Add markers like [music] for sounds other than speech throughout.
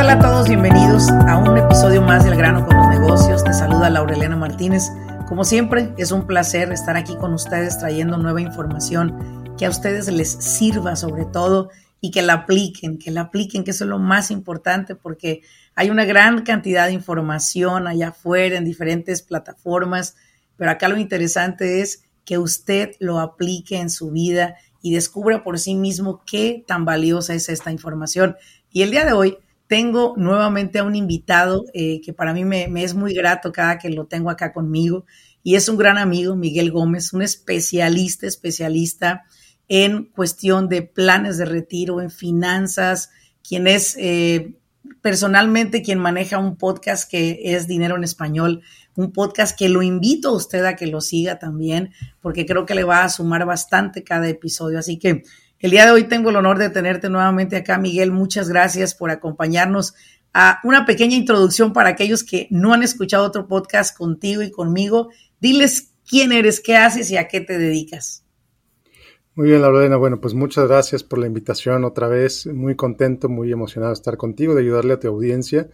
Tal a todos? Bienvenidos a un episodio más del grano con los negocios. Te saluda Laurelena Martínez. Como siempre, es un placer estar aquí con ustedes trayendo nueva información que a ustedes les sirva sobre todo y que la apliquen, que la apliquen, que eso es lo más importante porque hay una gran cantidad de información allá afuera en diferentes plataformas, pero acá lo interesante es que usted lo aplique en su vida y descubra por sí mismo qué tan valiosa es esta información. Y el día de hoy tengo nuevamente a un invitado eh, que para mí me, es muy grato cada que lo tengo acá conmigo y es un gran amigo, Miguel Gómez, un especialista, especialista en cuestión de planes de retiro, en finanzas, quien es eh, personalmente quien maneja un podcast que es Dinero en Español, un podcast que lo invito a usted a que lo siga también, porque creo que le va a sumar bastante cada episodio. Así que el día de hoy tengo el honor de tenerte nuevamente acá, Miguel. Muchas gracias por acompañarnos a una pequeña introducción para aquellos que no han escuchado otro podcast contigo y conmigo. Diles quién eres, qué haces y a qué te dedicas. Muy bien, Lorena. Bueno, pues muchas gracias por la invitación otra vez. Muy contento, muy emocionado de estar contigo, de ayudarle a tu audiencia.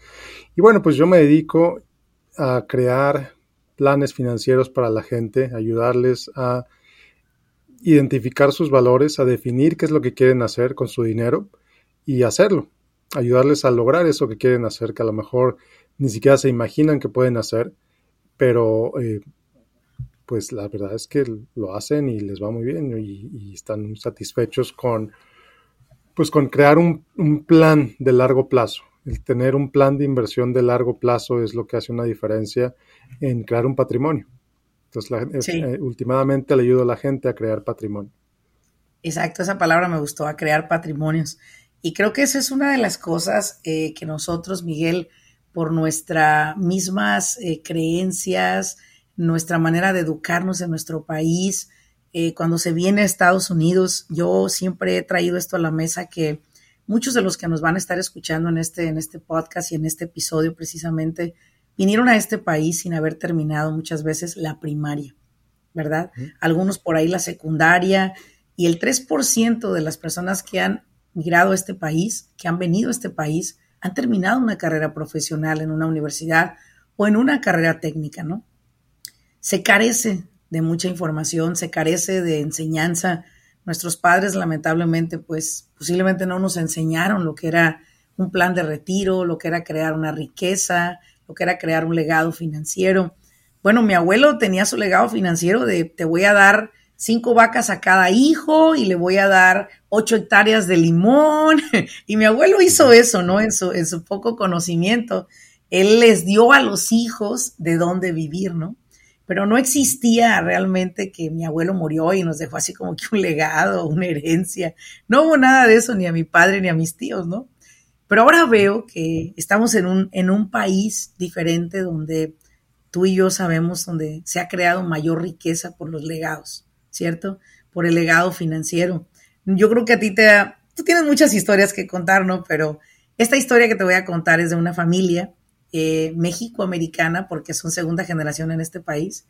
Y bueno, pues yo me dedico a crear planes financieros para la gente, ayudarles a identificar sus valores, a definir qué es lo que quieren hacer con su dinero y hacerlo. Ayudarles a lograr eso que quieren hacer, que a lo mejor ni siquiera se imaginan que pueden hacer, pero eh, pues la verdad es que lo hacen y les va muy bien y, están satisfechos con, pues con crear un, plan de largo plazo. El tener un plan de inversión de largo plazo es lo que hace una diferencia en crear un patrimonio. Entonces, eh, últimamente le ayuda a la gente a crear patrimonio. Exacto, esa palabra me gustó, a crear patrimonios. Y creo que esa es una de las cosas eh, que nosotros, Miguel, por nuestras mismas eh, creencias, nuestra manera de educarnos en nuestro país. Cuando se viene a Estados Unidos, yo siempre he traído esto a la mesa que muchos de los que nos van a estar escuchando en este, en este podcast y en este episodio precisamente vinieron a este país sin haber terminado muchas veces la primaria, ¿verdad? Algunos por ahí la secundaria y el 3% de las personas que han migrado a este país, que han venido a este país, han terminado una carrera profesional en una universidad o en una carrera técnica, ¿no? se carece de mucha información, se carece de enseñanza. Nuestros padres, lamentablemente, pues posiblemente no nos enseñaron lo que era un plan de retiro, lo que era crear una riqueza, lo que era crear un legado financiero. Bueno, mi abuelo tenía su legado financiero de te voy a dar cinco vacas a cada hijo y le voy a dar ocho hectáreas de limón. [laughs] Y mi abuelo hizo eso, ¿no? En su, en su poco conocimiento. Él les dio a los hijos de dónde vivir, ¿no? pero no existía realmente que mi abuelo murió y nos dejó así como que un legado, una herencia. No hubo nada de eso ni a mi padre ni a mis tíos, ¿no? Pero ahora veo que estamos en un, en un país diferente donde tú y yo sabemos donde se ha creado mayor riqueza por los legados, ¿cierto? Por el legado financiero. Yo creo que a ti te... Tú tienes muchas historias que contar, ¿no? Pero esta historia que te voy a contar es de una familia eh, México-americana, porque son segunda generación en este país.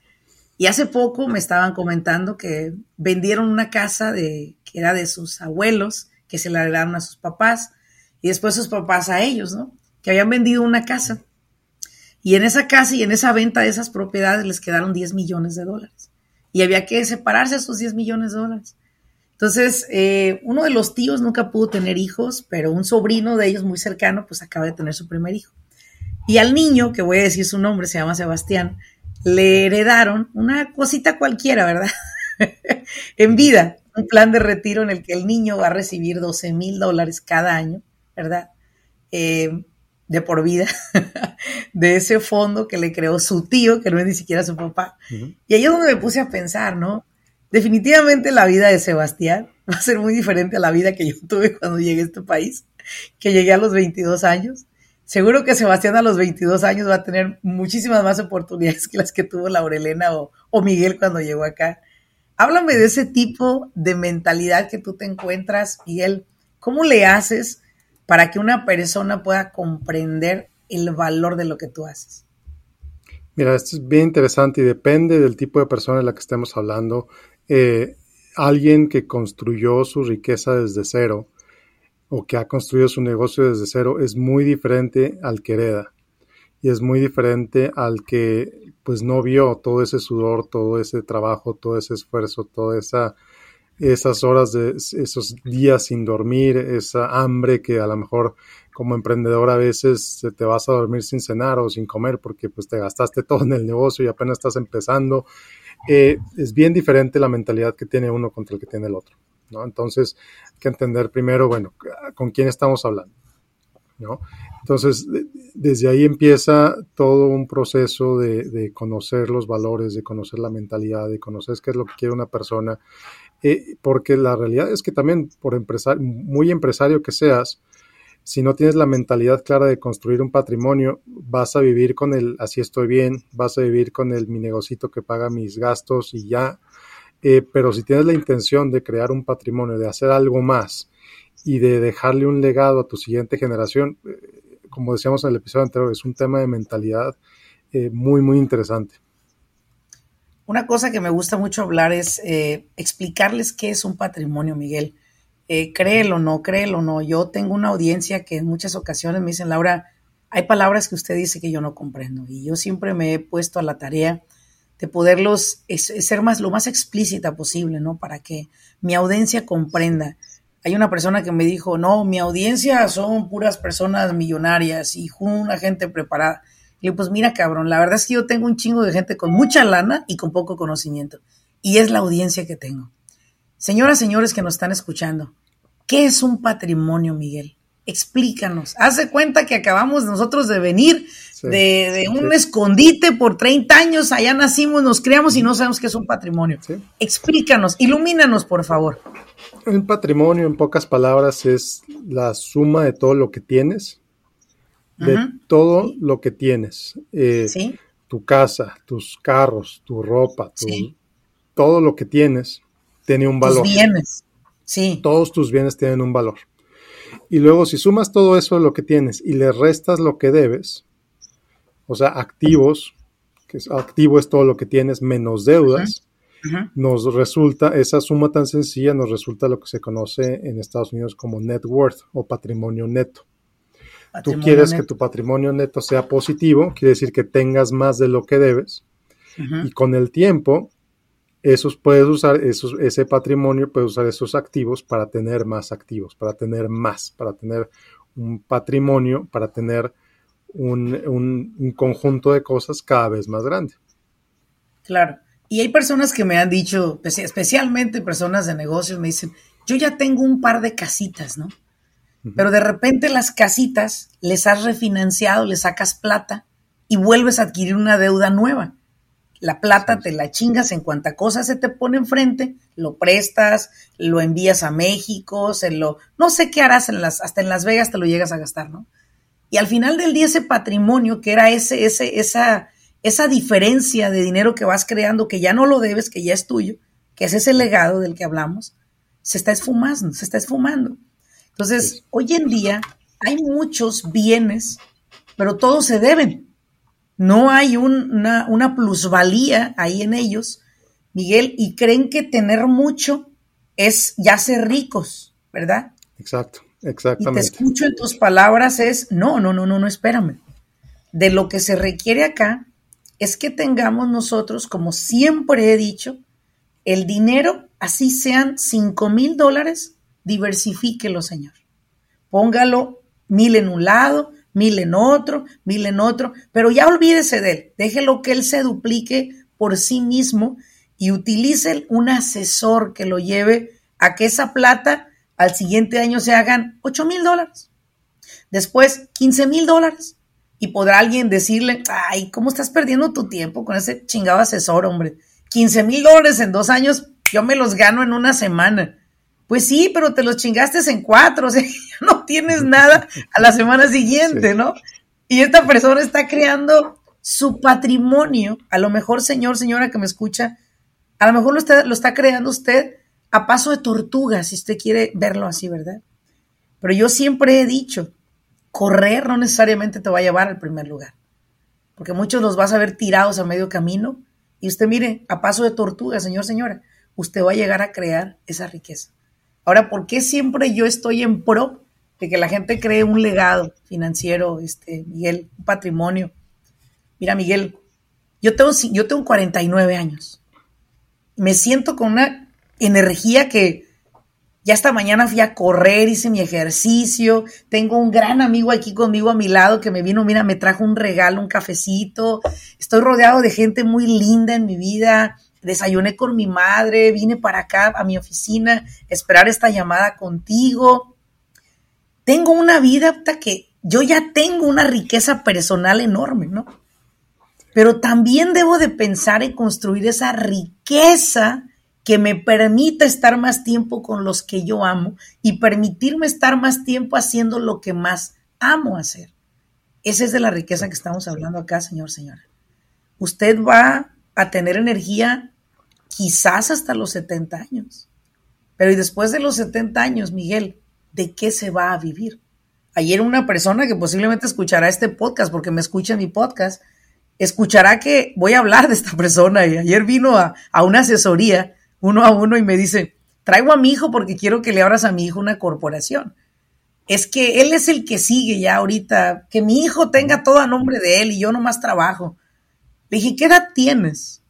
Y hace poco me estaban comentando que vendieron una casa de, que era de sus abuelos, que se la heredaron a sus papás, y después sus papás a ellos, ¿no? Que habían vendido una casa. Y en esa casa y en esa venta de esas propiedades les quedaron 10 millones de dólares. Y había que separarse esos 10 millones de dólares. Entonces, eh, uno de los tíos nunca pudo tener hijos, pero un sobrino de ellos muy cercano, pues acaba de tener su primer hijo. Y al niño, que voy a decir su nombre, se llama Sebastián, le heredaron una cosita cualquiera, ¿verdad? [laughs] en vida, un plan de retiro en el que el niño va a recibir 12 mil dólares cada año, ¿verdad? Eh, de por vida, [laughs] de ese fondo que le creó su tío, que no es ni siquiera su papá. Y ahí es donde me puse a pensar, ¿no? Definitivamente la vida de Sebastián [laughs] va a ser muy diferente a la vida que yo tuve cuando llegué a este país, que llegué a los 22 años. Seguro que Sebastián a los 22 años va a tener muchísimas más oportunidades [laughs] que las que tuvo Laurelena o, o Miguel cuando llegó acá. Háblame de ese tipo de mentalidad que tú te encuentras, Miguel. ¿Cómo le haces para que una persona pueda comprender el valor de lo que tú haces? Mira, esto es bien interesante y depende del tipo de persona de la que estemos hablando. Eh, alguien que construyó su riqueza desde cero o que ha construido su negocio desde cero es muy diferente al que hereda y es muy diferente al que pues no vio todo ese sudor, todo ese trabajo, todo ese esfuerzo, toda esa esas horas de esos días sin dormir, esa hambre que a lo mejor como emprendedor a veces te vas a dormir sin cenar o sin comer porque pues te gastaste todo en el negocio y apenas estás empezando. Eh, es bien diferente la mentalidad que tiene uno contra el que tiene el otro. ¿no? Entonces hay que entender primero, bueno, con quién estamos hablando. ¿no? Entonces, desde ahí empieza todo un proceso de, de, conocer los valores, de conocer la mentalidad, de conocer qué es lo que quiere una persona eh, porque la realidad es que también por empresario, muy empresario que seas, si no tienes la mentalidad clara de construir un patrimonio, vas a vivir con el así estoy bien, vas a vivir con el mi negocito que paga mis gastos y ya. Eh, pero si tienes la intención de crear un patrimonio, de hacer algo más y de dejarle un legado a tu siguiente generación, eh, como decíamos en el episodio anterior, es un tema de mentalidad muy, muy interesante. Una cosa que me gusta mucho hablar es eh, explicarles qué es un patrimonio, Miguel. Eh, créelo o no, créelo o no. Yo tengo una audiencia que en muchas ocasiones me dicen, Laura, hay palabras que usted dice que yo no comprendo. Y yo siempre me he puesto a la tarea de poderlos ser más, lo más explícita posible, ¿no? Para que mi audiencia comprenda. Hay una persona que me dijo, no, mi audiencia son puras personas millonarias y una gente preparada. Y pues mira, cabrón, la verdad es que yo tengo un chingo de gente con mucha lana y con poco conocimiento. Y es la audiencia que tengo. Señoras, señores que nos están escuchando, ¿qué es un patrimonio, Miguel? Explícanos. Haz de cuenta que acabamos nosotros de venir de, un escondite por 30 años, allá nacimos, nos criamos y no sabemos qué es un patrimonio. Explícanos, ilumínanos, por favor. Un patrimonio, en pocas palabras, es la suma de todo lo que tienes de todo lo que tienes. Eh, tu casa, tus carros, tu ropa, todo lo que tienes tiene un valor. Tus bienes. Sí. Todos tus bienes tienen un valor. Y luego si sumas todo eso lo que tienes y le restas lo que debes, o sea, activos, que es, activo es todo lo que tienes menos deudas, nos resulta, esa suma tan sencilla nos resulta lo que se conoce en Estados Unidos como net worth o patrimonio neto. Tú quieres que tu patrimonio neto sea positivo, quiere decir que tengas más de lo que debes. Y con el tiempo, esos puedes usar esos, ese patrimonio, puedes usar esos activos para tener más activos, para tener más, para tener un patrimonio, para tener un, un conjunto de cosas cada vez más grande. Claro. Y hay personas que me han dicho, especialmente personas de negocios, me dicen, yo ya tengo un par de casitas, ¿no? Pero de repente las casitas les has refinanciado, les sacas plata y vuelves a adquirir una deuda nueva. La plata te la chingas en cuanta cosa se te pone enfrente, lo prestas, lo envías a México, se lo, no sé qué harás en las, hasta en Las Vegas te lo llegas a gastar, ¿no? Y al final del día ese patrimonio que era ese, ese, esa, esa diferencia de dinero que vas creando, que ya no lo debes, que ya es tuyo, que es ese legado del que hablamos, se está esfumando, se está esfumando. Entonces, hoy en día hay muchos bienes, pero todos se deben. No hay una, una, plusvalía ahí en ellos, Miguel, y creen que tener mucho es ya ser ricos, ¿verdad? Exacto, exactamente. Y te escucho en tus palabras es, no, no, no, no, no, espérame. De lo que se requiere acá es que tengamos nosotros, como siempre he dicho, el dinero, así sean 5 mil dólares, diversifíquelo, Señor. Póngalo mil en un lado, mil en otro, mil en otro, pero ya olvídese de él. Déjelo que él se duplique por sí mismo y utilice un asesor que lo lleve a que esa plata al siguiente año se hagan 8 mil dólares. Después, 15 mil dólares. Y podrá alguien decirle, ay, ¿cómo estás perdiendo tu tiempo con ese chingado asesor, hombre? 15 mil dólares en dos años, yo me los gano en una semana. Pues sí, pero te los chingaste en cuatro, [laughs] o sea, no tienes nada a la semana siguiente, ¿no? Y esta persona está creando su patrimonio, a lo mejor señor, señora que me escucha, a lo mejor lo está, lo está creando usted a paso de tortuga, si usted quiere verlo así, ¿verdad? Pero yo siempre he dicho, correr no necesariamente te va a llevar al primer lugar, porque muchos los vas a ver tirados a medio camino y usted mire, a paso de tortuga, señor, señora, usted va a llegar a crear esa riqueza. Ahora, ¿por qué siempre yo estoy en pro de que la gente cree un legado financiero, este, Miguel, un patrimonio? Mira, Miguel, yo tengo, yo tengo 49 años. Me siento con una energía que ya esta mañana fui a correr, hice mi ejercicio. Tengo un gran amigo aquí conmigo a mi lado que me vino, mira, me trajo un regalo, un cafecito. Estoy rodeado de gente muy linda en mi vida. Desayuné con mi madre, vine para acá a mi oficina, esperar esta llamada contigo. Tengo una vida que yo ya tengo una riqueza personal enorme, ¿no? Pero también debo de pensar en construir esa riqueza que me permita estar más tiempo con los que yo amo y permitirme estar más tiempo haciendo lo que más amo hacer. Esa es de la riqueza que estamos hablando acá, señor, señora. Usted va a tener energía quizás hasta los 70 años. Pero y después de los 70 años, Miguel, ¿de qué se va a vivir? Ayer una persona que posiblemente escuchará este podcast, porque me escucha mi podcast, escuchará que voy a hablar de esta persona. Y ayer vino a, una asesoría uno a uno y me dice, traigo a mi hijo porque quiero que le abras a mi hijo una corporación. Es que él es el que sigue ya ahorita, que mi hijo tenga todo a nombre de él y yo nomás trabajo. Le dije, ¿qué edad tienes?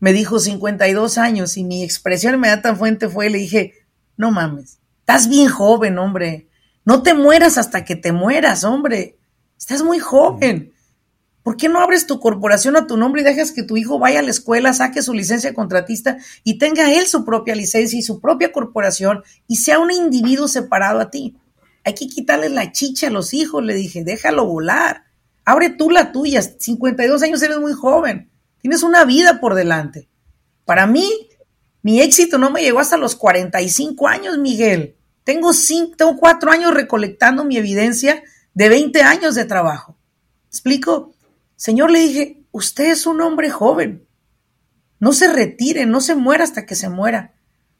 Me dijo 52 años y mi expresión inmediata fuente fue, le dije, no mames, estás bien joven, hombre. No te mueras hasta que te mueras, hombre. Estás muy joven. ¿Por qué no abres tu corporación a tu nombre y dejas que tu hijo vaya a la escuela, saque su licencia contratista y tenga él su propia licencia y su propia corporación y sea un individuo separado a ti? Hay que quitarle la chicha a los hijos, le dije, déjalo volar. Abre tú la tuya, 52 años eres muy joven, tienes una vida por delante. Para mí, mi éxito no me llegó hasta los 45 años, Miguel. Tengo, cinco, tengo cuatro años recolectando mi evidencia de 20 años de trabajo. ¿Explico? Señor, le dije, usted es un hombre joven. No se retire, no se muera hasta que se muera.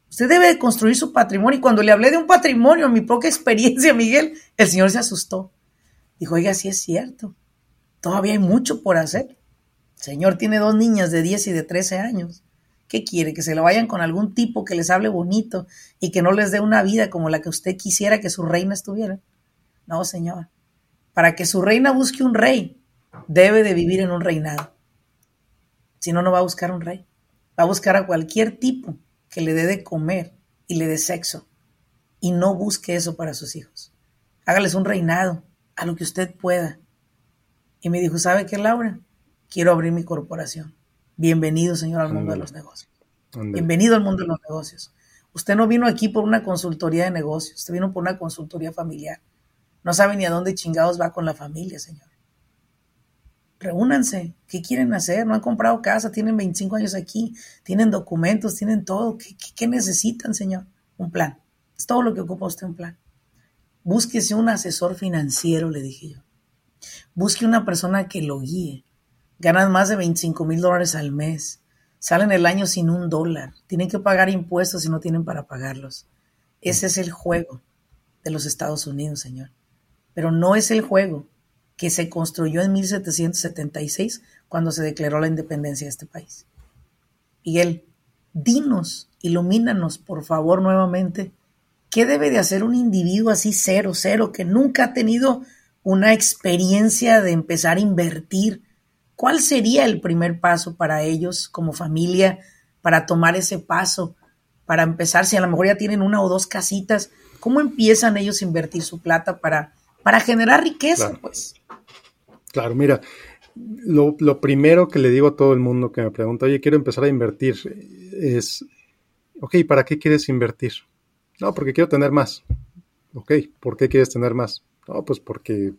Usted debe de construir su patrimonio. Y cuando le hablé de un patrimonio, mi poca [laughs] experiencia, Miguel, el Señor se asustó. Dijo, oiga, sí es cierto. Todavía hay mucho por hacer. Señor tiene dos niñas de 10 y de 13 años. ¿Qué quiere? ¿Que se lo vayan con algún tipo que les hable bonito y que no les dé una vida como la que usted quisiera que su reina estuviera? No, señor. Para que su reina busque un rey, debe de vivir en un reinado. Si no, no va a buscar un rey. Va a buscar a cualquier tipo que le dé de comer y le dé sexo. Y no busque eso para sus hijos. Hágales un reinado, a lo que usted pueda. Y me dijo, ¿sabe qué, Laura? Quiero abrir mi corporación. Bienvenido, señor, al mundo de los negocios. Bienvenido al mundo de los negocios. Usted no vino aquí por una consultoría de negocios, usted vino por una consultoría familiar. No sabe ni a dónde chingados va con la familia, señor reúnanse, ¿qué quieren hacer? No han comprado casa, tienen 25 años aquí, tienen documentos, tienen todo. ¿Qué, necesitan, señor? Un plan. Es todo lo que ocupa usted un plan. Búsquese un asesor financiero, le dije yo. Busque una persona que lo guíe. Ganan más de 25 mil dólares al mes. Salen el año sin un dólar. Tienen que pagar impuestos y no tienen para pagarlos. Ese es el juego de los Estados Unidos, señor. Pero no es el juego que se construyó en 1776 cuando se declaró la independencia de este país. Miguel, dinos, ilumínanos, por favor, nuevamente, ¿qué debe de hacer un individuo así cero, cero, que nunca ha tenido una experiencia de empezar a invertir? ¿Cuál sería el primer paso para ellos como familia para tomar ese paso, para empezar, si a lo mejor ya tienen una o dos casitas, ¿cómo empiezan ellos a invertir su plata para, para generar riqueza? Pues Claro, mira, lo, primero que le digo a todo el mundo que me pregunta, oye, quiero empezar a invertir, es, ok, ¿para qué quieres invertir? No, porque quiero tener más. Ok, ¿por qué quieres tener más? No, pues porque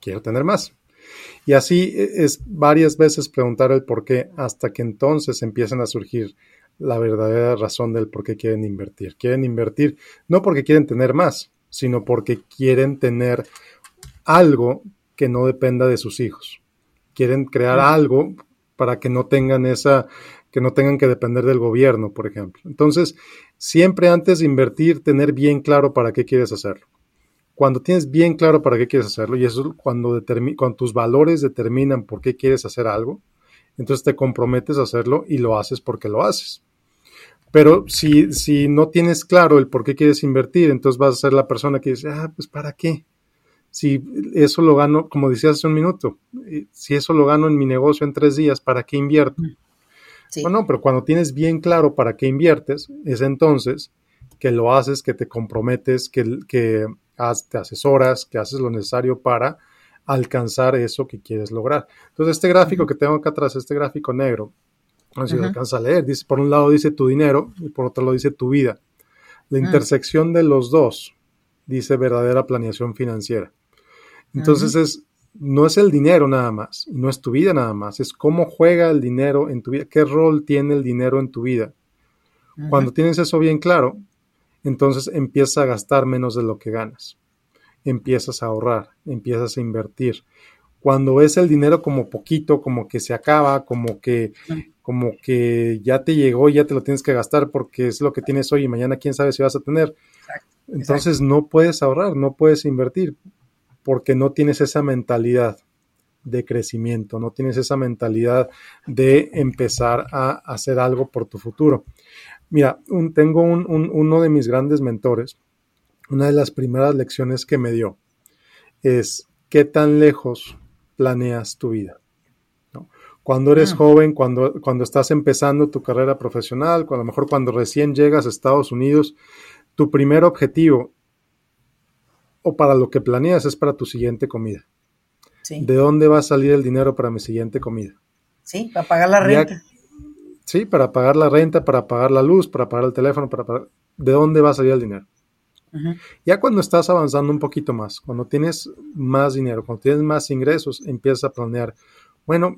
quiero tener más. Y así es varias veces preguntar el por qué hasta que entonces empiezan a surgir la verdadera razón del por qué quieren invertir. Quieren invertir no porque quieren tener más, sino porque quieren tener algo que no dependa de sus hijos. Quieren crear algo para que no tengan esa, que no tengan que depender del gobierno, por ejemplo. Entonces, siempre antes de invertir, tener bien claro para qué quieres hacerlo. Cuando tienes bien claro para qué quieres hacerlo, y eso cuando, cuando tus valores determinan por qué quieres hacer algo, entonces te comprometes a hacerlo y lo haces porque lo haces. Pero si, si no tienes claro el por qué quieres invertir, entonces vas a ser la persona que dice, ah, pues ¿para qué? Si eso lo gano, como decías hace un minuto, eh, si eso lo gano en mi negocio en tres días, ¿para qué invierto? Bueno, pero cuando tienes bien claro para qué inviertes, es entonces que lo haces, que te comprometes, que, que te asesoras, que haces lo necesario para alcanzar eso que quieres lograr. Entonces, este gráfico que tengo acá atrás, este gráfico negro, no sé si alcanza a leer, dice, por un lado dice tu dinero y por otro lado dice tu vida. La intersección de los dos dice verdadera planeación financiera. Entonces es, no es el dinero nada más, no es tu vida nada más, es cómo juega el dinero en tu vida, qué rol tiene el dinero en tu vida. Cuando tienes eso bien claro, entonces empiezas a gastar menos de lo que ganas empiezas a ahorrar, empiezas a invertir. Cuando ves el dinero como poquito, como que se acaba, como que, como que ya te llegó, y ya te lo tienes que gastar porque es lo que tienes hoy y mañana quién sabe si vas a tener. Entonces no puedes ahorrar, no puedes invertir porque no tienes esa mentalidad de crecimiento, no tienes esa mentalidad de empezar a hacer algo por tu futuro. Mira, tengo uno de mis grandes mentores, una de las primeras lecciones que me dio es qué tan lejos planeas tu vida. Cuando eres ah. joven, cuando, cuando estás empezando tu carrera profesional, a lo mejor cuando recién llegas a Estados Unidos, tu primer objetivo o para lo que planeas es para tu siguiente comida. ¿De dónde va a salir el dinero para mi siguiente comida? Sí, para pagar la renta. Sí, para pagar la renta, para pagar la luz, para pagar el teléfono, para pagar... ¿De dónde va a salir el dinero? Ya cuando estás avanzando un poquito más, cuando tienes más dinero, cuando tienes más ingresos, empiezas a planear, bueno,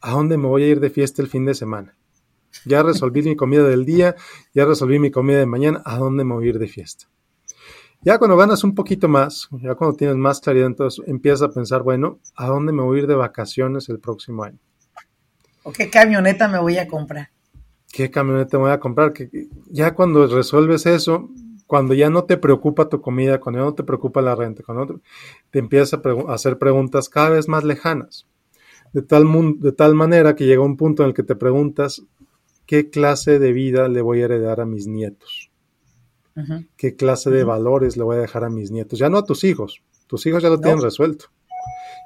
¿a dónde me voy a ir de fiesta el fin de semana? Ya resolví mi comida del día, ya resolví mi comida de mañana, ¿a dónde me voy a ir de fiesta? Ya cuando ganas un poquito más, ya cuando tienes más claridad, entonces empiezas a pensar, bueno, ¿a dónde me voy a ir de vacaciones el próximo año? ¿O qué camioneta me voy a comprar? ¿Qué camioneta me voy a comprar? Que ya cuando resuelves eso, cuando ya no te preocupa tu comida, cuando ya no te preocupa la renta, cuando te, empiezas a, hacer preguntas cada vez más lejanas, de tal, de tal manera que llega un punto en el que te preguntas, ¿qué clase de vida le voy a heredar a mis nietos? ¿Qué clase de valores le voy a dejar a mis nietos? Ya no a tus hijos, tus hijos ya lo tienen resuelto,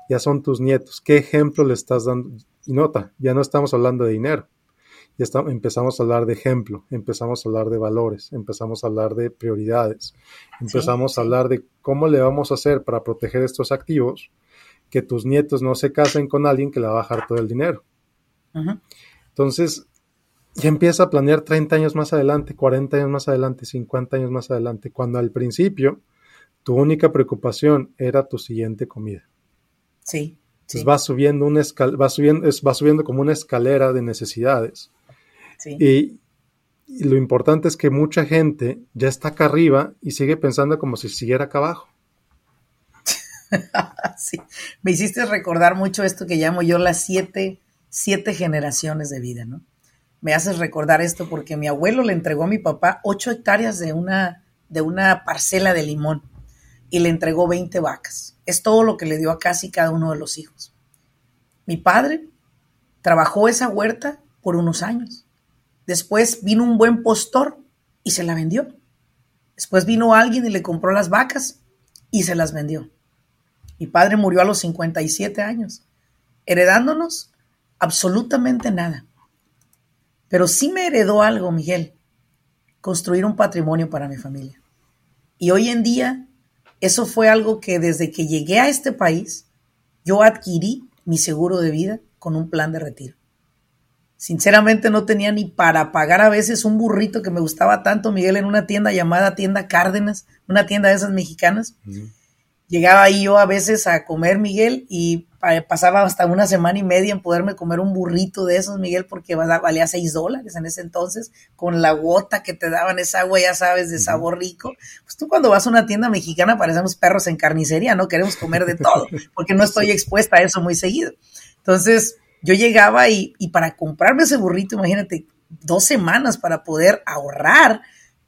ya son tus nietos. ¿Qué ejemplo le estás dando? Y nota, ya no estamos hablando de dinero, ya empezamos a hablar de ejemplo, empezamos a hablar de valores, empezamos a hablar de prioridades, empezamos a hablar de cómo le vamos a hacer para proteger estos activos, que tus nietos no se casen con alguien que le va a bajar todo el dinero. Entonces, ya empieza a planear 30 años más adelante, 40 años más adelante, 50 años más adelante, cuando al principio tu única preocupación era tu siguiente comida. Sí. Entonces va subiendo una va subiendo, va subiendo como una escalera de necesidades. Y, lo importante es que mucha gente ya está acá arriba y sigue pensando como si siguiera acá abajo. [laughs] sí, me hiciste recordar mucho esto que llamo yo las siete, siete generaciones de vida, ¿no? Me haces recordar esto porque mi abuelo le entregó a mi papá ocho hectáreas de una, de una parcela de limón y le entregó 20 vacas. Es todo lo que le dio a casi cada uno de los hijos. Mi padre trabajó esa huerta por unos años Después vino un buen postor y se la vendió. Después vino alguien y le compró las vacas y se las vendió. Mi padre murió a los 57 años, heredándonos absolutamente nada. Pero sí me heredó algo, Miguel, construir un patrimonio para mi familia. Y hoy en día, eso fue algo que desde que llegué a este país, yo adquirí mi seguro de vida con un plan de retiro. Sinceramente no tenía ni para pagar a veces un burrito que me gustaba tanto, Miguel, en una tienda llamada Tienda Cárdenas, una tienda de esas mexicanas. Llegaba ahí yo a veces a comer, Miguel, y pasaba hasta una semana y media en poderme comer un burrito de esos, Miguel, porque valía seis dólares en ese entonces, con la gota que te daban esa agua, ya sabes, de sabor rico. Pues tú cuando vas a una tienda mexicana parecemos perros en carnicería, ¿no? Queremos comer de todo, [laughs] porque no estoy expuesta a eso muy seguido. Entonces, yo llegaba y, y para comprarme ese burrito, imagínate, dos semanas para poder ahorrar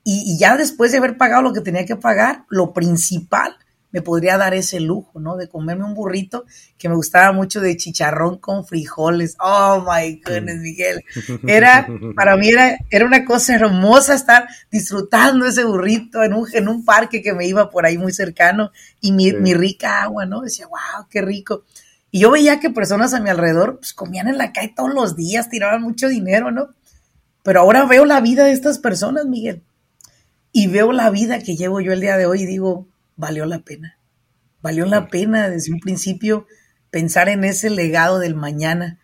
y, ya después de haber pagado lo que tenía que pagar, lo principal me podría dar ese lujo, ¿no? De comerme un burrito que me gustaba mucho de chicharrón con frijoles. Oh my goodness, Miguel. Era, para mí era, era una cosa hermosa estar disfrutando ese burrito en un, en un parque que me iba por ahí muy cercano y mi, mi rica agua, ¿no? Decía, wow, qué rico. Y yo veía que personas a mi alrededor pues, comían en la calle todos los días, tiraban mucho dinero, ¿no? Pero ahora veo la vida de estas personas, Miguel. Y veo la vida que llevo yo el día de hoy y digo, valió la pena. Valió la pena desde un principio pensar en ese legado del mañana.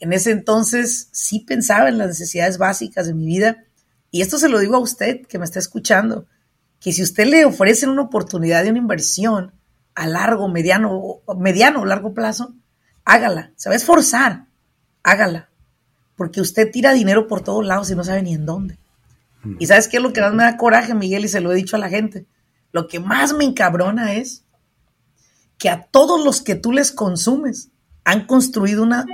En ese entonces sí pensaba en las necesidades básicas de mi vida. Y esto se lo digo a usted que me está escuchando, que si usted le ofrece una oportunidad de una inversión a largo, mediano, mediano o largo plazo, hágala. Se va a esforzar, hágala porque usted tira dinero por todos lados y no sabe ni en dónde. ¿Y sabes qué es lo que más me da coraje, Miguel? Y se lo he dicho a la gente. Lo que más me encabrona es que a todos los que tú les consumes han construido una,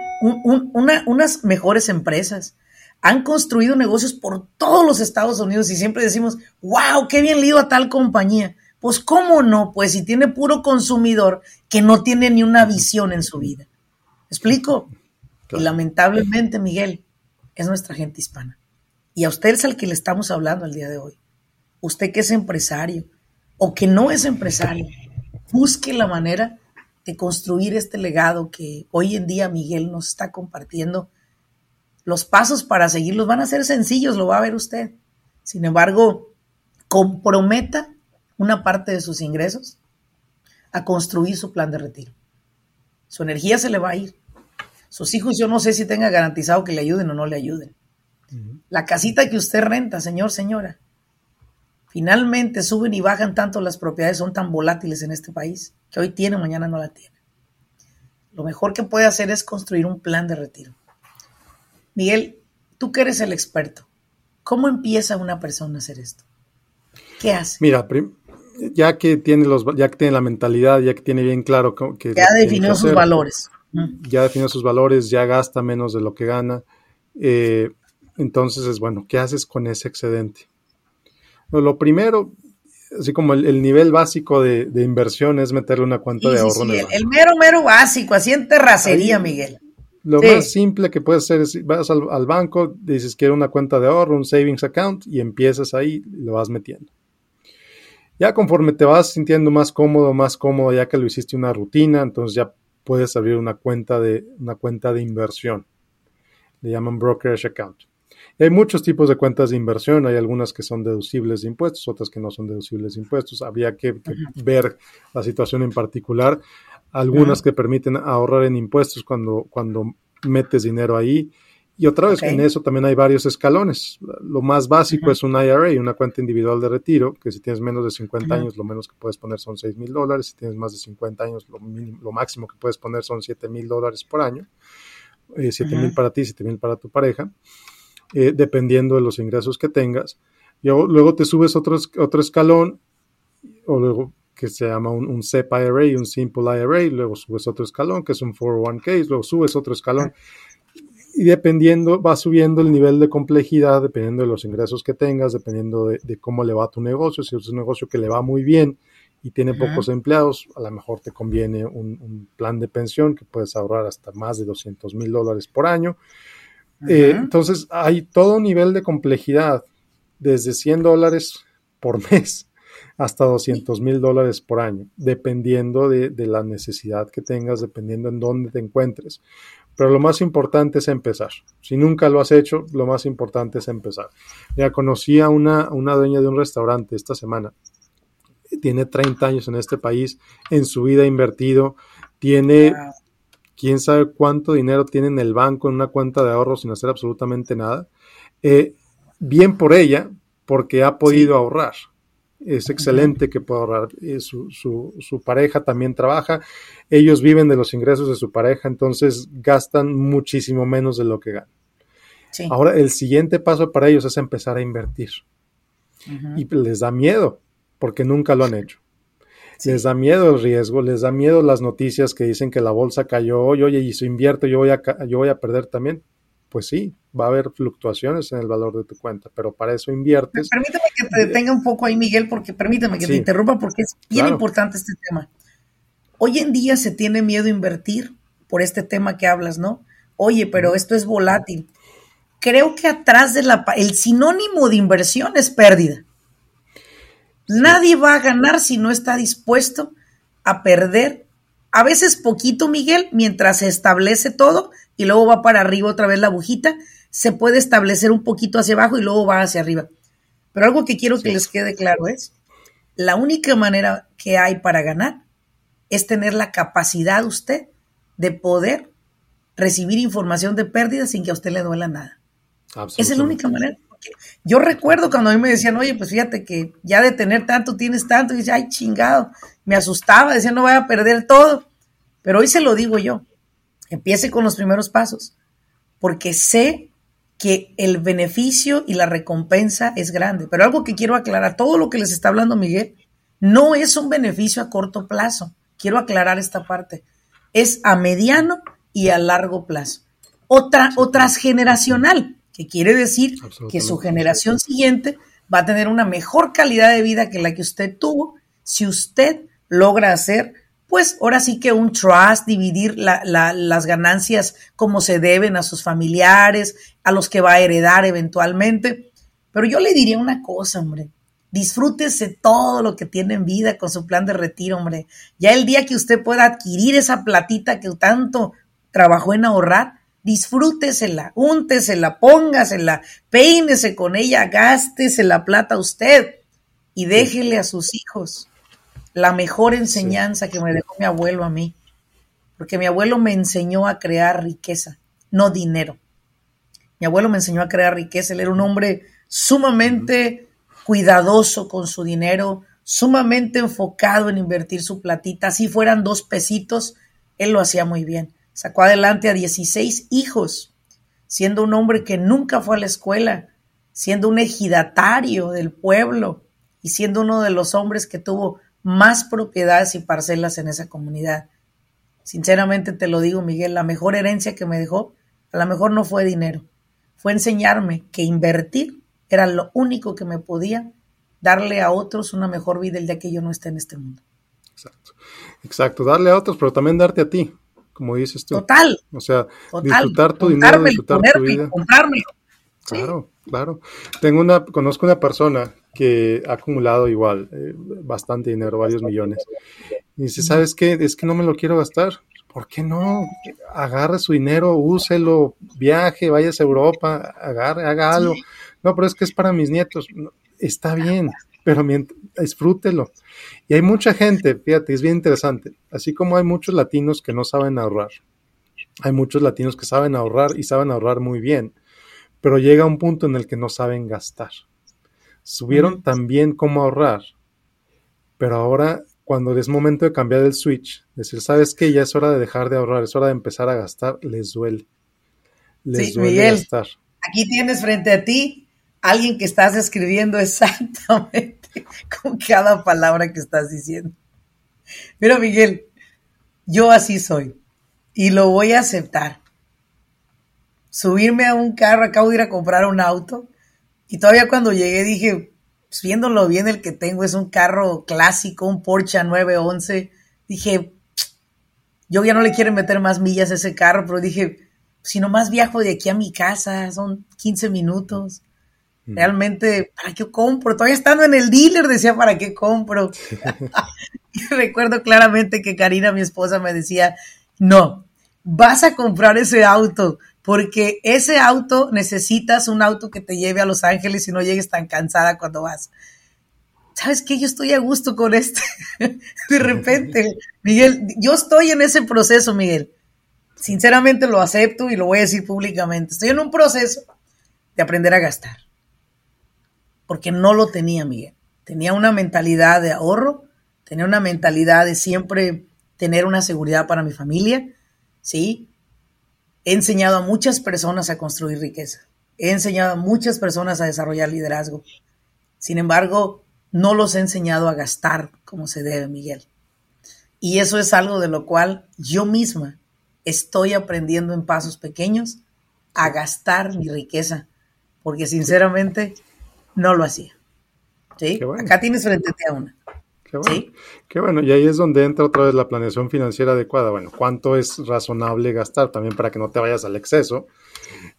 unas mejores empresas, han construido negocios por todos los Estados Unidos y siempre decimos, wow, qué bien lío a tal compañía. Pues cómo no, pues si tiene puro consumidor que no tiene ni una visión en su vida. explico? Y lamentablemente, Miguel, es nuestra gente hispana. Y a usted es al que le estamos hablando el día de hoy. Usted que es empresario o que no es empresario, busque la manera de construir este legado que hoy en día Miguel nos está compartiendo. Los pasos para seguirlos van a ser sencillos, lo va a ver usted. Sin embargo, comprometa una parte de sus ingresos a construir su plan de retiro. Su energía se le va a ir, sus hijos yo no sé si tenga garantizado que le ayuden o no le ayuden. La casita que usted renta, señor, señora, finalmente suben y bajan tanto las propiedades, son tan volátiles en este país, que hoy tiene, mañana no la tiene. Lo mejor que puede hacer es construir un plan de retiro. Miguel, tú que eres el experto, ¿cómo empieza una persona a hacer esto? ¿Qué hace? Mira, ya que tiene los, ya que tiene la mentalidad, ya que tiene bien claro que ya definió sus valores ya definió sus valores, ya gasta menos de lo que gana. Eh, entonces es bueno, ¿qué haces con ese excedente? Lo primero, así como el, nivel básico de, inversión es meterle una cuenta de ahorro. el, el, mero, mero básico, así en terracería, Miguel. Lo más simple que puedes hacer es, vas al, al, banco, dices, quiero una cuenta de ahorro, un savings account, y empiezas ahí, lo vas metiendo. Ya conforme te vas sintiendo más cómodo, más cómodo, ya que lo hiciste una rutina, entonces ya puedes abrir una cuenta de, una cuenta de inversión. Le llaman brokerage account. Hay muchos tipos de cuentas de inversión. Hay algunas que son deducibles de impuestos, otras que no son deducibles de impuestos. Habría que, ver la situación en particular. Algunas que permiten ahorrar en impuestos cuando, cuando metes dinero ahí y otra vez, en eso también hay varios escalones. Lo más básico es un IRA, una cuenta individual de retiro, que si tienes menos de 50 años, lo menos que puedes poner son 6 mil dólares. Si tienes más de 50 años, lo, lo máximo que puedes poner son 7 mil dólares por año. Eh, 7 mil para ti, 7 mil para tu pareja, eh, dependiendo de los ingresos que tengas. Y luego te subes otro, otro escalón, o luego que se llama un, un SEP IRA, un Simple IRA, luego subes otro escalón, que es un 401k, luego subes otro escalón y dependiendo, va subiendo el nivel de complejidad, dependiendo de los ingresos que tengas, dependiendo de, cómo le va tu negocio. Si es un negocio que le va muy bien y tiene pocos empleados, a lo mejor te conviene un, plan de pensión que puedes ahorrar hasta más de 200 mil dólares por año. Eh, entonces, hay todo un nivel de complejidad, desde 100 dólares por [laughs] mes hasta 200 mil dólares por año, dependiendo de, de, la necesidad que tengas, dependiendo en dónde te encuentres. Pero lo más importante es empezar. Si nunca lo has hecho, lo más importante es empezar. Ya conocí a una, una dueña de un restaurante esta semana. Tiene 30 años en este país, en su vida invertido, tiene quién sabe cuánto dinero tiene en el banco, en una cuenta de ahorro sin hacer absolutamente nada. Eh, bien por ella, porque ha podido ahorrar. es excelente que pueda ahorrar. Eh, su, su, pareja también trabaja, ellos viven de los ingresos de su pareja, entonces gastan muchísimo menos de lo que ganan. Ahora, el siguiente paso para ellos es empezar a invertir. Y les da miedo, porque nunca lo han hecho. Les da miedo el riesgo, les da miedo las noticias que dicen que la bolsa cayó hoy, oye, y si invierto yo voy a, yo voy a perder también pues sí, va a haber fluctuaciones en el valor de tu cuenta, pero para eso inviertes. Permíteme que te detenga un poco ahí, Miguel, porque permíteme que te interrumpa, porque es bien importante este tema. Hoy en día se tiene miedo a invertir por este tema que hablas, ¿no? Oye, pero esto es volátil. Creo que atrás de la... El sinónimo de inversión es pérdida. Nadie va a ganar si no está dispuesto a perder, a veces poquito, Miguel, mientras se establece todo y luego va para arriba otra vez la agujita, se puede establecer un poquito hacia abajo y luego va hacia arriba. Pero algo que quiero que les quede claro es, la única manera que hay para ganar es tener la capacidad usted de poder recibir información de pérdida sin que a usted le duela nada. Esa es la única manera. Yo recuerdo cuando a mí me decían, oye, pues fíjate que ya de tener tanto tienes tanto, y dice, ay, chingado, me asustaba, decía, no voy a perder todo. Pero hoy se lo digo yo, Empiece con los primeros pasos, porque sé que el beneficio y la recompensa es grande. Pero algo que quiero aclarar, todo lo que les está hablando Miguel, no es un beneficio a corto plazo. Quiero aclarar esta parte. Es a mediano y a largo plazo. Otra, o transgeneracional, que quiere decir que su generación siguiente va a tener una mejor calidad de vida que la que usted tuvo si usted logra hacer pues ahora sí que un trust, dividir las ganancias como se deben a sus familiares, a los que va a heredar eventualmente. Pero yo le diría una cosa, hombre. Disfrútese todo lo que tiene en vida con su plan de retiro, hombre. Ya el día que usted pueda adquirir esa platita que tanto trabajó en ahorrar, disfrútesela, úntesela, póngasela, peínese con ella, gástese la plata usted y déjele a sus hijos la mejor enseñanza que me dejó mi abuelo a mí, porque mi abuelo me enseñó a crear riqueza, no dinero. Mi abuelo me enseñó a crear riqueza, él era un hombre sumamente cuidadoso con su dinero, sumamente enfocado en invertir su platita, si fueran dos pesitos, él lo hacía muy bien. Sacó adelante a 16 hijos, siendo un hombre que nunca fue a la escuela, siendo un ejidatario del pueblo y siendo uno de los hombres que tuvo más propiedades y parcelas en esa comunidad. Sinceramente te lo digo, Miguel, la mejor herencia que me dejó, a lo mejor no fue dinero, fue enseñarme que invertir era lo único que me podía darle a otros una mejor vida el día que yo no esté en este mundo. Exacto, exacto, darle a otros, pero también darte a ti, como dices tú. Total. O sea, disfrutar tu dinero, disfrutar tu vida. Claro, claro. Tengo una, conozco una persona que ha acumulado igual eh, bastante dinero, varios millones. Y dice, ¿sabes qué? Es que no me lo quiero gastar. ¿Por qué no? Agarre su dinero, úselo, viaje, vaya a Europa, agarre, haga algo. No, pero es que es para mis nietos. está bien, pero disfrútelo. Y hay mucha gente, fíjate, es bien interesante. Así como hay muchos latinos que no saben ahorrar, hay muchos latinos que saben ahorrar y saben ahorrar muy bien, pero llega un punto en el que no saben gastar subieron también cómo ahorrar, pero ahora cuando es momento de cambiar el switch, decir, ¿sabes qué? Ya es hora de dejar de ahorrar, es hora de empezar a gastar, les duele. Les duele Miguel, gastar. Aquí tienes frente a ti alguien que estás escribiendo exactamente [laughs] con cada palabra que estás diciendo. Mira, Miguel, yo así soy y lo voy a aceptar. Subirme a un carro, acabo de ir a comprar un auto y todavía cuando llegué dije, pues, viéndolo bien, el que tengo es un carro clásico, un Porsche 911. Dije, yo ya no le quiero meter más millas a ese carro, pero dije, si nomás viajo de aquí a mi casa, son 15 minutos. Realmente, ¿para qué compro? Todavía estando en el dealer decía, ¿para qué compro? [laughs] [laughs] y recuerdo claramente que Karina, mi esposa, me decía, no, vas a comprar ese auto, porque ese auto necesitas un auto que te lleve a Los Ángeles y no llegues tan cansada cuando vas. ¿Sabes qué? Yo estoy a gusto con este. [laughs] de repente, Miguel, yo estoy en ese proceso, Miguel. Sinceramente lo acepto y lo voy a decir públicamente. Estoy en un proceso de aprender a gastar. Porque no lo tenía, Miguel. Tenía una mentalidad de ahorro, tenía una mentalidad de siempre tener una seguridad para mi familia, ¿sí? He enseñado a muchas personas a construir riqueza. He enseñado a muchas personas a desarrollar liderazgo. Sin embargo, no los he enseñado a gastar como se debe, Miguel. Y eso es algo de lo cual yo misma estoy aprendiendo en pasos pequeños a gastar mi riqueza, porque sinceramente no lo hacía. ¿Sí? Acá tienes frente a una. Qué bueno. ¿Sí? Qué bueno. Y ahí es donde entra otra vez la planeación financiera adecuada. Bueno, ¿cuánto es razonable gastar? También para que no te vayas al exceso.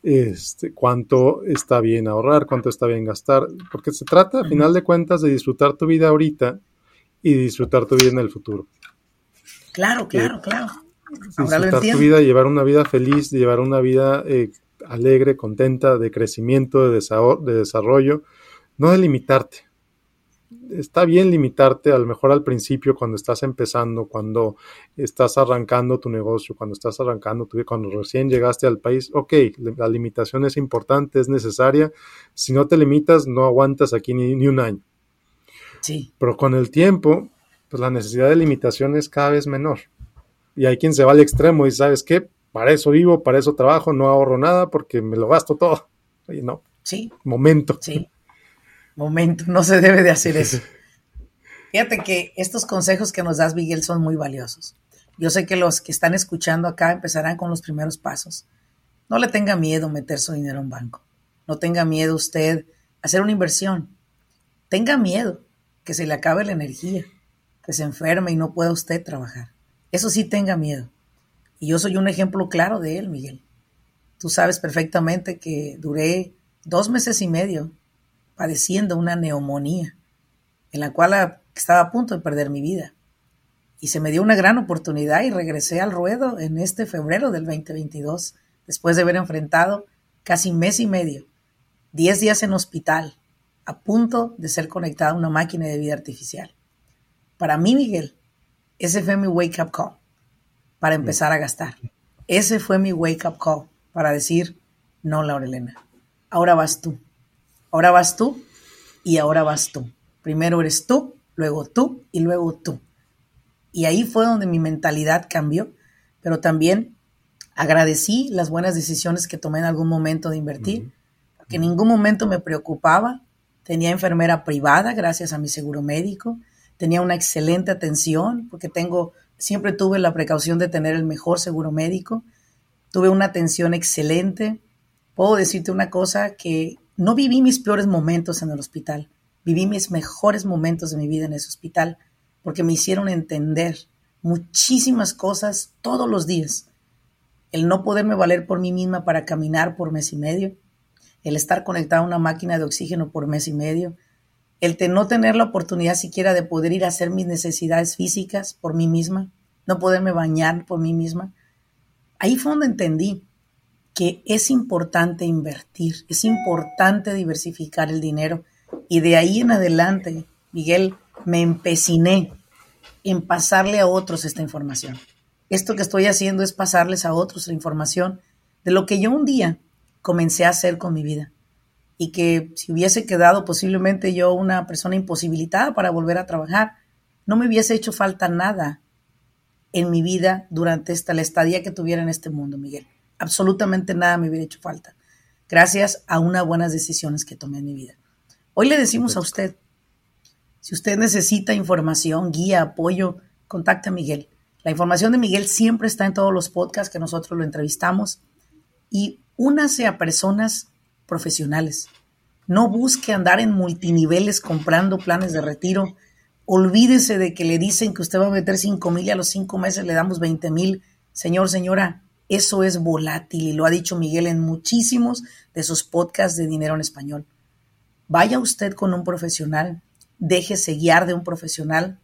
Este, ¿Cuánto está bien ahorrar? ¿Cuánto está bien gastar? Porque se trata, a final de cuentas, de disfrutar tu vida ahorita y disfrutar tu vida en el futuro. Claro, claro, claro. disfrutar tu vida, llevar una vida feliz, llevar una vida eh, alegre, contenta, de crecimiento, de, de desarrollo, no de limitarte está bien limitarte a lo mejor al principio cuando estás empezando, cuando estás arrancando tu negocio, cuando estás arrancando tu cuando recién llegaste al país, ok, la limitación es importante, es necesaria. Si no te limitas, no aguantas aquí ni, ni un año. Sí. Pero con el tiempo, pues la necesidad de limitación es cada vez menor. Y hay quien se va al extremo y sabes qué, para eso vivo, para eso trabajo, no ahorro nada porque me lo gasto todo. Oye, no. Sí. Momento. Sí momento, no se debe de hacer eso. [laughs] Fíjate que estos consejos que nos das, Miguel, son muy valiosos. Yo sé que los que están escuchando acá empezarán con los primeros pasos. No le tenga miedo meter su dinero en banco. No tenga miedo usted hacer una inversión. Tenga miedo que se le acabe la energía, que se enferme y no pueda usted trabajar. Eso sí tenga miedo. Y yo soy un ejemplo claro de él, Miguel. Tú sabes perfectamente que duré dos meses y medio padeciendo una neumonía, en la cual estaba a punto de perder mi vida. Y se me dio una gran oportunidad y regresé al ruedo en este febrero del 2022, después de haber enfrentado casi mes y medio, 10 días en hospital, a punto de ser conectada a una máquina de vida artificial. Para mí, Miguel, ese fue mi wake up call para empezar a gastar. Ese fue mi wake up call para decir, no, Laurelena, ahora vas tú. Ahora vas tú y ahora vas tú. Primero eres tú, luego tú y luego tú. Y ahí fue donde mi mentalidad cambió, pero también agradecí las buenas decisiones que tomé en algún momento de invertir, porque en ningún momento me preocupaba. Tenía enfermera privada gracias a mi seguro médico, tenía una excelente atención, porque tengo, siempre tuve la precaución de tener el mejor seguro médico, tuve una atención excelente. Puedo decirte una cosa que no viví mis peores momentos en el hospital, viví mis mejores momentos de mi vida en ese hospital, porque me hicieron entender muchísimas cosas todos los días. El no poderme valer por mí misma para caminar por mes y medio, el estar conectada a una máquina de oxígeno por mes y medio, el no tener la oportunidad siquiera de poder ir a hacer mis necesidades físicas por mí misma, no poderme bañar por mí misma. Ahí fue donde entendí que es importante invertir, es importante diversificar el dinero. Y de ahí en adelante, Miguel, me empeciné en pasarle a otros esta información. Esto que estoy haciendo es pasarles a otros la información de lo que yo un día comencé a hacer con mi vida. Y que si hubiese quedado posiblemente yo una persona imposibilitada para volver a trabajar, no me hubiese hecho falta nada en mi vida durante esta la estadía que tuviera en este mundo, Miguel absolutamente nada me hubiera hecho falta, gracias a unas buenas decisiones que tomé en mi vida. Hoy le decimos a usted, si usted necesita información, guía, apoyo, contacte a Miguel. La información de Miguel siempre está en todos los podcasts que nosotros lo entrevistamos y únase a personas profesionales. No busque andar en multiniveles comprando planes de retiro. Olvídese de que le dicen que usted va a meter 5 mil y a los 5 meses le damos 20 mil. Señor, señora, eso es volátil y lo ha dicho Miguel en muchísimos de sus podcasts de dinero en español. Vaya usted con un profesional, déjese guiar de un profesional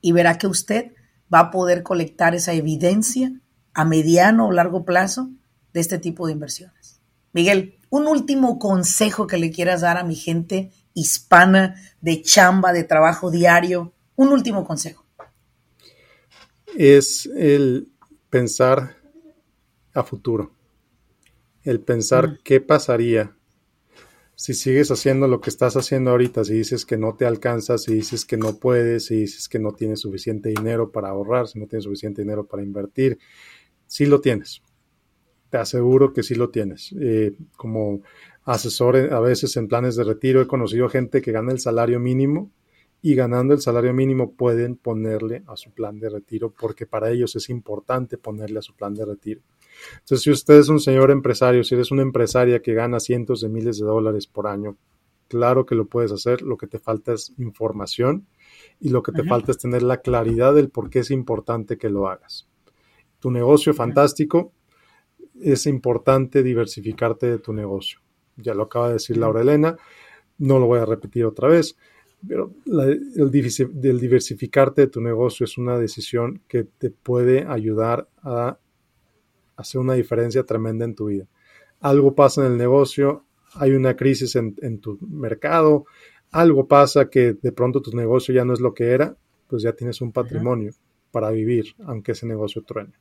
y verá que usted va a poder colectar esa evidencia a mediano o largo plazo de este tipo de inversiones. Miguel, un último consejo que le quieras dar a mi gente hispana de chamba, de trabajo diario, un último consejo. Es el pensar a futuro. El pensar mm. qué pasaría si sigues haciendo lo que estás haciendo ahorita, si dices que no te alcanzas, si dices que no puedes, si dices que no tienes suficiente dinero para ahorrar, si no tienes suficiente dinero para invertir, sí lo tienes. Te aseguro que sí lo tienes. Eh, como asesor a veces en planes de retiro he conocido gente que gana el salario mínimo y ganando el salario mínimo pueden ponerle a su plan de retiro porque para ellos es importante ponerle a su plan de retiro. Entonces, si usted es un señor empresario, si eres una empresaria que gana cientos de miles de dólares por año, claro que lo puedes hacer. Lo que te falta es información y lo que te falta es tener la claridad del por qué es importante que lo hagas. Tu negocio fantástico, es importante diversificarte de tu negocio. Ya lo acaba de decir Laura Elena, no lo voy a repetir otra vez, pero el, el diversificarte de tu negocio es una decisión que te puede ayudar a hace una diferencia tremenda en tu vida. Algo pasa en el negocio, hay una crisis en, tu mercado, algo pasa que de pronto tu negocio ya no es lo que era, pues ya tienes un patrimonio para vivir, aunque ese negocio truene.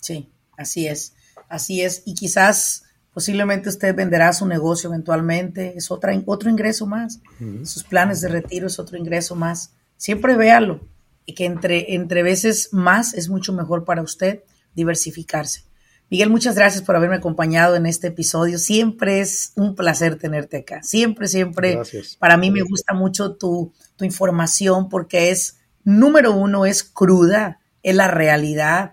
Sí, así es, así es. Y quizás posiblemente usted venderá su negocio eventualmente, es otra, otro ingreso más. Sus planes de retiro es otro ingreso más. Siempre véalo, y que entre, entre veces más es mucho mejor para usted diversificarse. Miguel, muchas gracias por haberme acompañado en este episodio. Siempre es un placer tenerte acá. Siempre, siempre. Para mí me gusta mucho tu, información porque es, número uno, es cruda, es la realidad.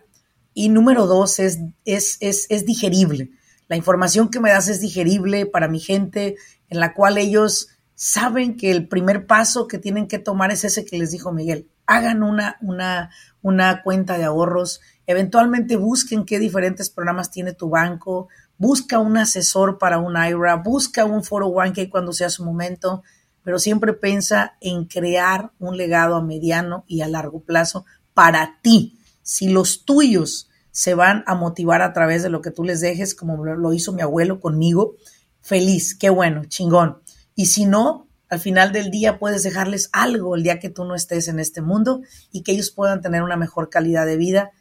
Y número dos, es, es, es, es digerible. La información que me das es digerible para mi gente, en la cual ellos saben que el primer paso que tienen que tomar es ese que les dijo Miguel. Hagan una, una, una cuenta de ahorros Eventualmente busquen qué diferentes programas tiene tu banco, busca un asesor para un IRA, busca un 401k cuando sea su momento, pero siempre piensa en crear un legado a mediano y a largo plazo para ti. Si los tuyos se van a motivar a través de lo que tú les dejes, como lo hizo mi abuelo conmigo, feliz, qué bueno, chingón. Y si no, al final del día puedes dejarles algo el día que tú no estés en este mundo y que ellos puedan tener una mejor calidad de vida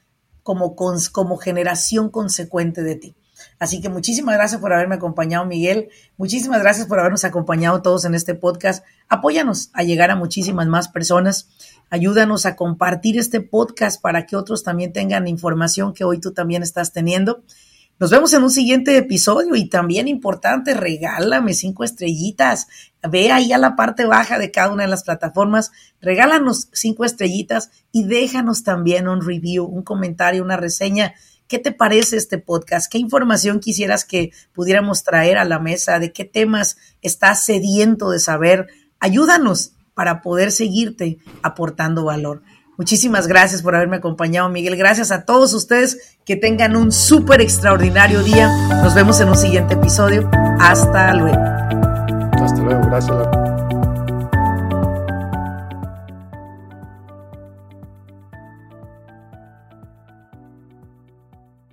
como, como generación consecuente de ti. Así que muchísimas gracias por haberme acompañado, Miguel. Muchísimas gracias por habernos acompañado todos en este podcast. Apóyanos a llegar a muchísimas más personas. Ayúdanos a compartir este podcast para que otros también tengan información que hoy tú también estás teniendo. Nos vemos en un siguiente episodio y también importante, regálame cinco estrellitas. Ve ahí a la parte baja de cada una de las plataformas, regálanos cinco estrellitas y déjanos también un review, un comentario, una reseña. ¿Qué te parece este podcast? ¿Qué información quisieras que pudiéramos traer a la mesa? ¿De qué temas estás sediento de saber? Ayúdanos para poder seguirte aportando valor. Muchísimas gracias por haberme acompañado, Miguel. Gracias a todos ustedes. Que tengan un súper extraordinario día. Nos vemos en un siguiente episodio. Hasta luego. Hasta luego. Gracias.